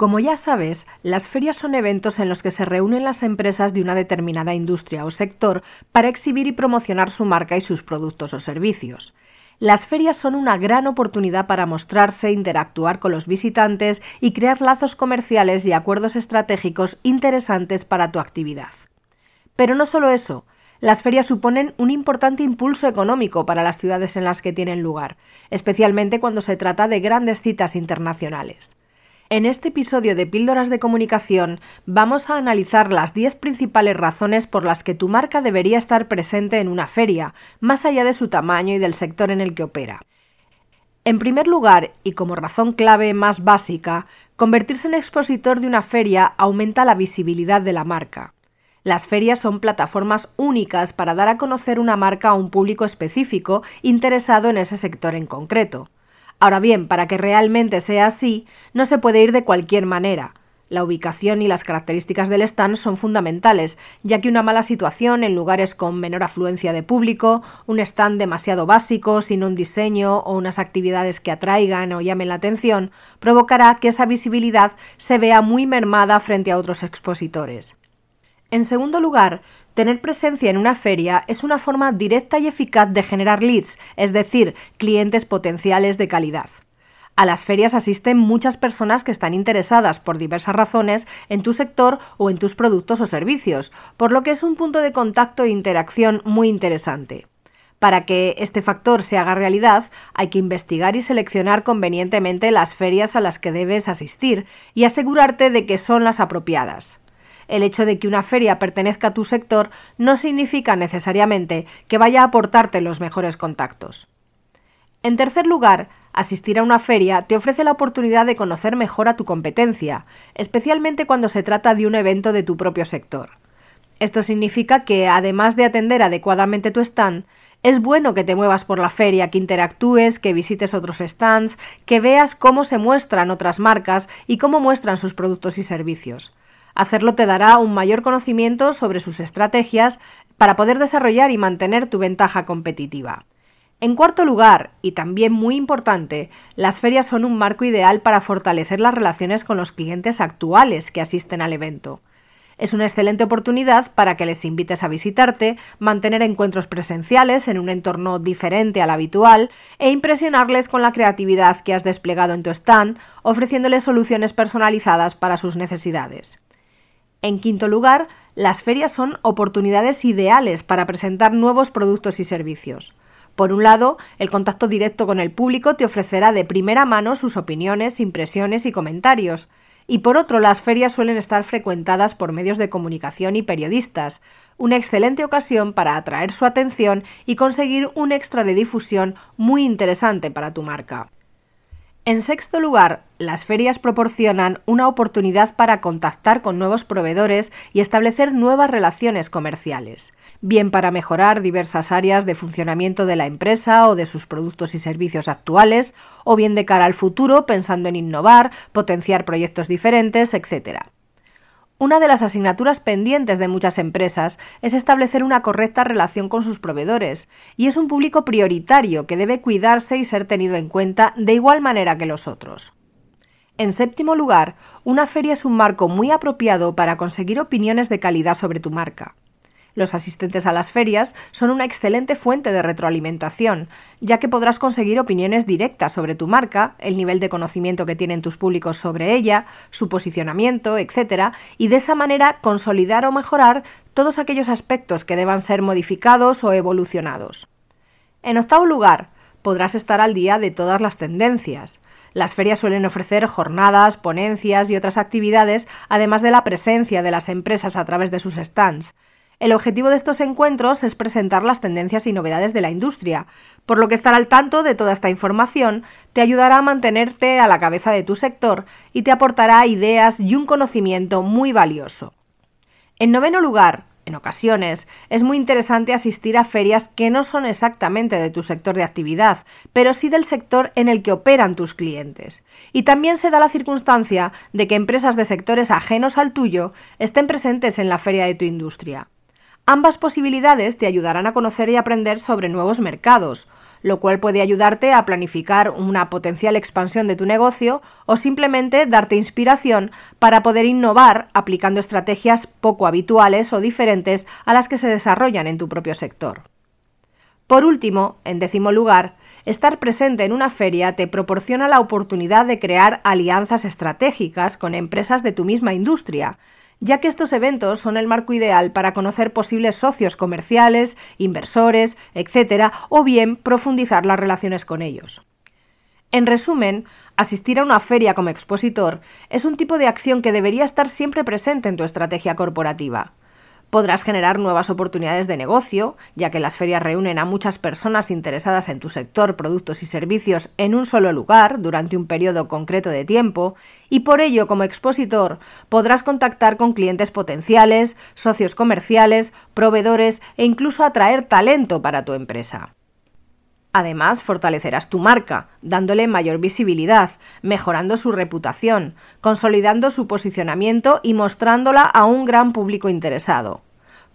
Como ya sabes, las ferias son eventos en los que se reúnen las empresas de una determinada industria o sector para exhibir y promocionar su marca y sus productos o servicios. Las ferias son una gran oportunidad para mostrarse, interactuar con los visitantes y crear lazos comerciales y acuerdos estratégicos interesantes para tu actividad. Pero no solo eso, las ferias suponen un importante impulso económico para las ciudades en las que tienen lugar, especialmente cuando se trata de grandes citas internacionales. En este episodio de Píldoras de Comunicación vamos a analizar las 10 principales razones por las que tu marca debería estar presente en una feria, más allá de su tamaño y del sector en el que opera. En primer lugar, y como razón clave más básica, convertirse en expositor de una feria aumenta la visibilidad de la marca. Las ferias son plataformas únicas para dar a conocer una marca a un público específico interesado en ese sector en concreto. Ahora bien, para que realmente sea así, no se puede ir de cualquier manera. La ubicación y las características del stand son fundamentales, ya que una mala situación en lugares con menor afluencia de público, un stand demasiado básico, sin un diseño o unas actividades que atraigan o llamen la atención, provocará que esa visibilidad se vea muy mermada frente a otros expositores. En segundo lugar, tener presencia en una feria es una forma directa y eficaz de generar leads, es decir, clientes potenciales de calidad. A las ferias asisten muchas personas que están interesadas por diversas razones en tu sector o en tus productos o servicios, por lo que es un punto de contacto e interacción muy interesante. Para que este factor se haga realidad, hay que investigar y seleccionar convenientemente las ferias a las que debes asistir y asegurarte de que son las apropiadas el hecho de que una feria pertenezca a tu sector no significa necesariamente que vaya a aportarte los mejores contactos. En tercer lugar, asistir a una feria te ofrece la oportunidad de conocer mejor a tu competencia, especialmente cuando se trata de un evento de tu propio sector. Esto significa que, además de atender adecuadamente tu stand, es bueno que te muevas por la feria, que interactúes, que visites otros stands, que veas cómo se muestran otras marcas y cómo muestran sus productos y servicios. Hacerlo te dará un mayor conocimiento sobre sus estrategias para poder desarrollar y mantener tu ventaja competitiva. En cuarto lugar, y también muy importante, las ferias son un marco ideal para fortalecer las relaciones con los clientes actuales que asisten al evento. Es una excelente oportunidad para que les invites a visitarte, mantener encuentros presenciales en un entorno diferente al habitual e impresionarles con la creatividad que has desplegado en tu stand, ofreciéndoles soluciones personalizadas para sus necesidades. En quinto lugar, las ferias son oportunidades ideales para presentar nuevos productos y servicios. Por un lado, el contacto directo con el público te ofrecerá de primera mano sus opiniones, impresiones y comentarios. Y por otro, las ferias suelen estar frecuentadas por medios de comunicación y periodistas, una excelente ocasión para atraer su atención y conseguir un extra de difusión muy interesante para tu marca. En sexto lugar, las ferias proporcionan una oportunidad para contactar con nuevos proveedores y establecer nuevas relaciones comerciales, bien para mejorar diversas áreas de funcionamiento de la empresa o de sus productos y servicios actuales, o bien de cara al futuro pensando en innovar, potenciar proyectos diferentes, etc. Una de las asignaturas pendientes de muchas empresas es establecer una correcta relación con sus proveedores, y es un público prioritario que debe cuidarse y ser tenido en cuenta de igual manera que los otros. En séptimo lugar, una feria es un marco muy apropiado para conseguir opiniones de calidad sobre tu marca. Los asistentes a las ferias son una excelente fuente de retroalimentación, ya que podrás conseguir opiniones directas sobre tu marca, el nivel de conocimiento que tienen tus públicos sobre ella, su posicionamiento, etc., y de esa manera consolidar o mejorar todos aquellos aspectos que deban ser modificados o evolucionados. En octavo lugar, podrás estar al día de todas las tendencias. Las ferias suelen ofrecer jornadas, ponencias y otras actividades, además de la presencia de las empresas a través de sus stands. El objetivo de estos encuentros es presentar las tendencias y novedades de la industria, por lo que estar al tanto de toda esta información te ayudará a mantenerte a la cabeza de tu sector y te aportará ideas y un conocimiento muy valioso. En noveno lugar, En ocasiones, es muy interesante asistir a ferias que no son exactamente de tu sector de actividad, pero sí del sector en el que operan tus clientes. Y también se da la circunstancia de que empresas de sectores ajenos al tuyo estén presentes en la feria de tu industria. Ambas posibilidades te ayudarán a conocer y aprender sobre nuevos mercados, lo cual puede ayudarte a planificar una potencial expansión de tu negocio o simplemente darte inspiración para poder innovar aplicando estrategias poco habituales o diferentes a las que se desarrollan en tu propio sector. Por último, en décimo lugar, estar presente en una feria te proporciona la oportunidad de crear alianzas estratégicas con empresas de tu misma industria, ya que estos eventos son el marco ideal para conocer posibles socios comerciales, inversores, etc., o bien profundizar las relaciones con ellos. En resumen, asistir a una feria como expositor es un tipo de acción que debería estar siempre presente en tu estrategia corporativa. Podrás generar nuevas oportunidades de negocio, ya que las ferias reúnen a muchas personas interesadas en tu sector, productos y servicios en un solo lugar durante un periodo concreto de tiempo, y por ello, como expositor, podrás contactar con clientes potenciales, socios comerciales, proveedores e incluso atraer talento para tu empresa. Además, fortalecerás tu marca, dándole mayor visibilidad, mejorando su reputación, consolidando su posicionamiento y mostrándola a un gran público interesado.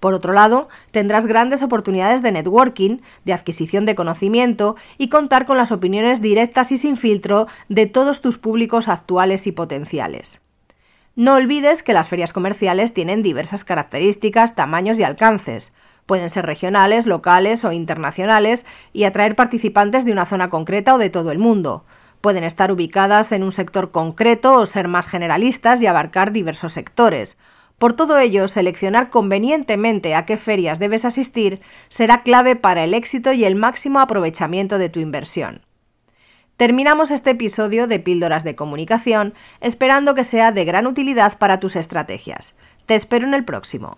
Por otro lado, tendrás grandes oportunidades de networking, de adquisición de conocimiento y contar con las opiniones directas y sin filtro de todos tus públicos actuales y potenciales. No olvides que las ferias comerciales tienen diversas características, tamaños y alcances. Pueden ser regionales, locales o internacionales y atraer participantes de una zona concreta o de todo el mundo. Pueden estar ubicadas en un sector concreto o ser más generalistas y abarcar diversos sectores. Por todo ello, seleccionar convenientemente a qué ferias debes asistir será clave para el éxito y el máximo aprovechamiento de tu inversión. Terminamos este episodio de Píldoras de Comunicación esperando que sea de gran utilidad para tus estrategias. Te espero en el próximo.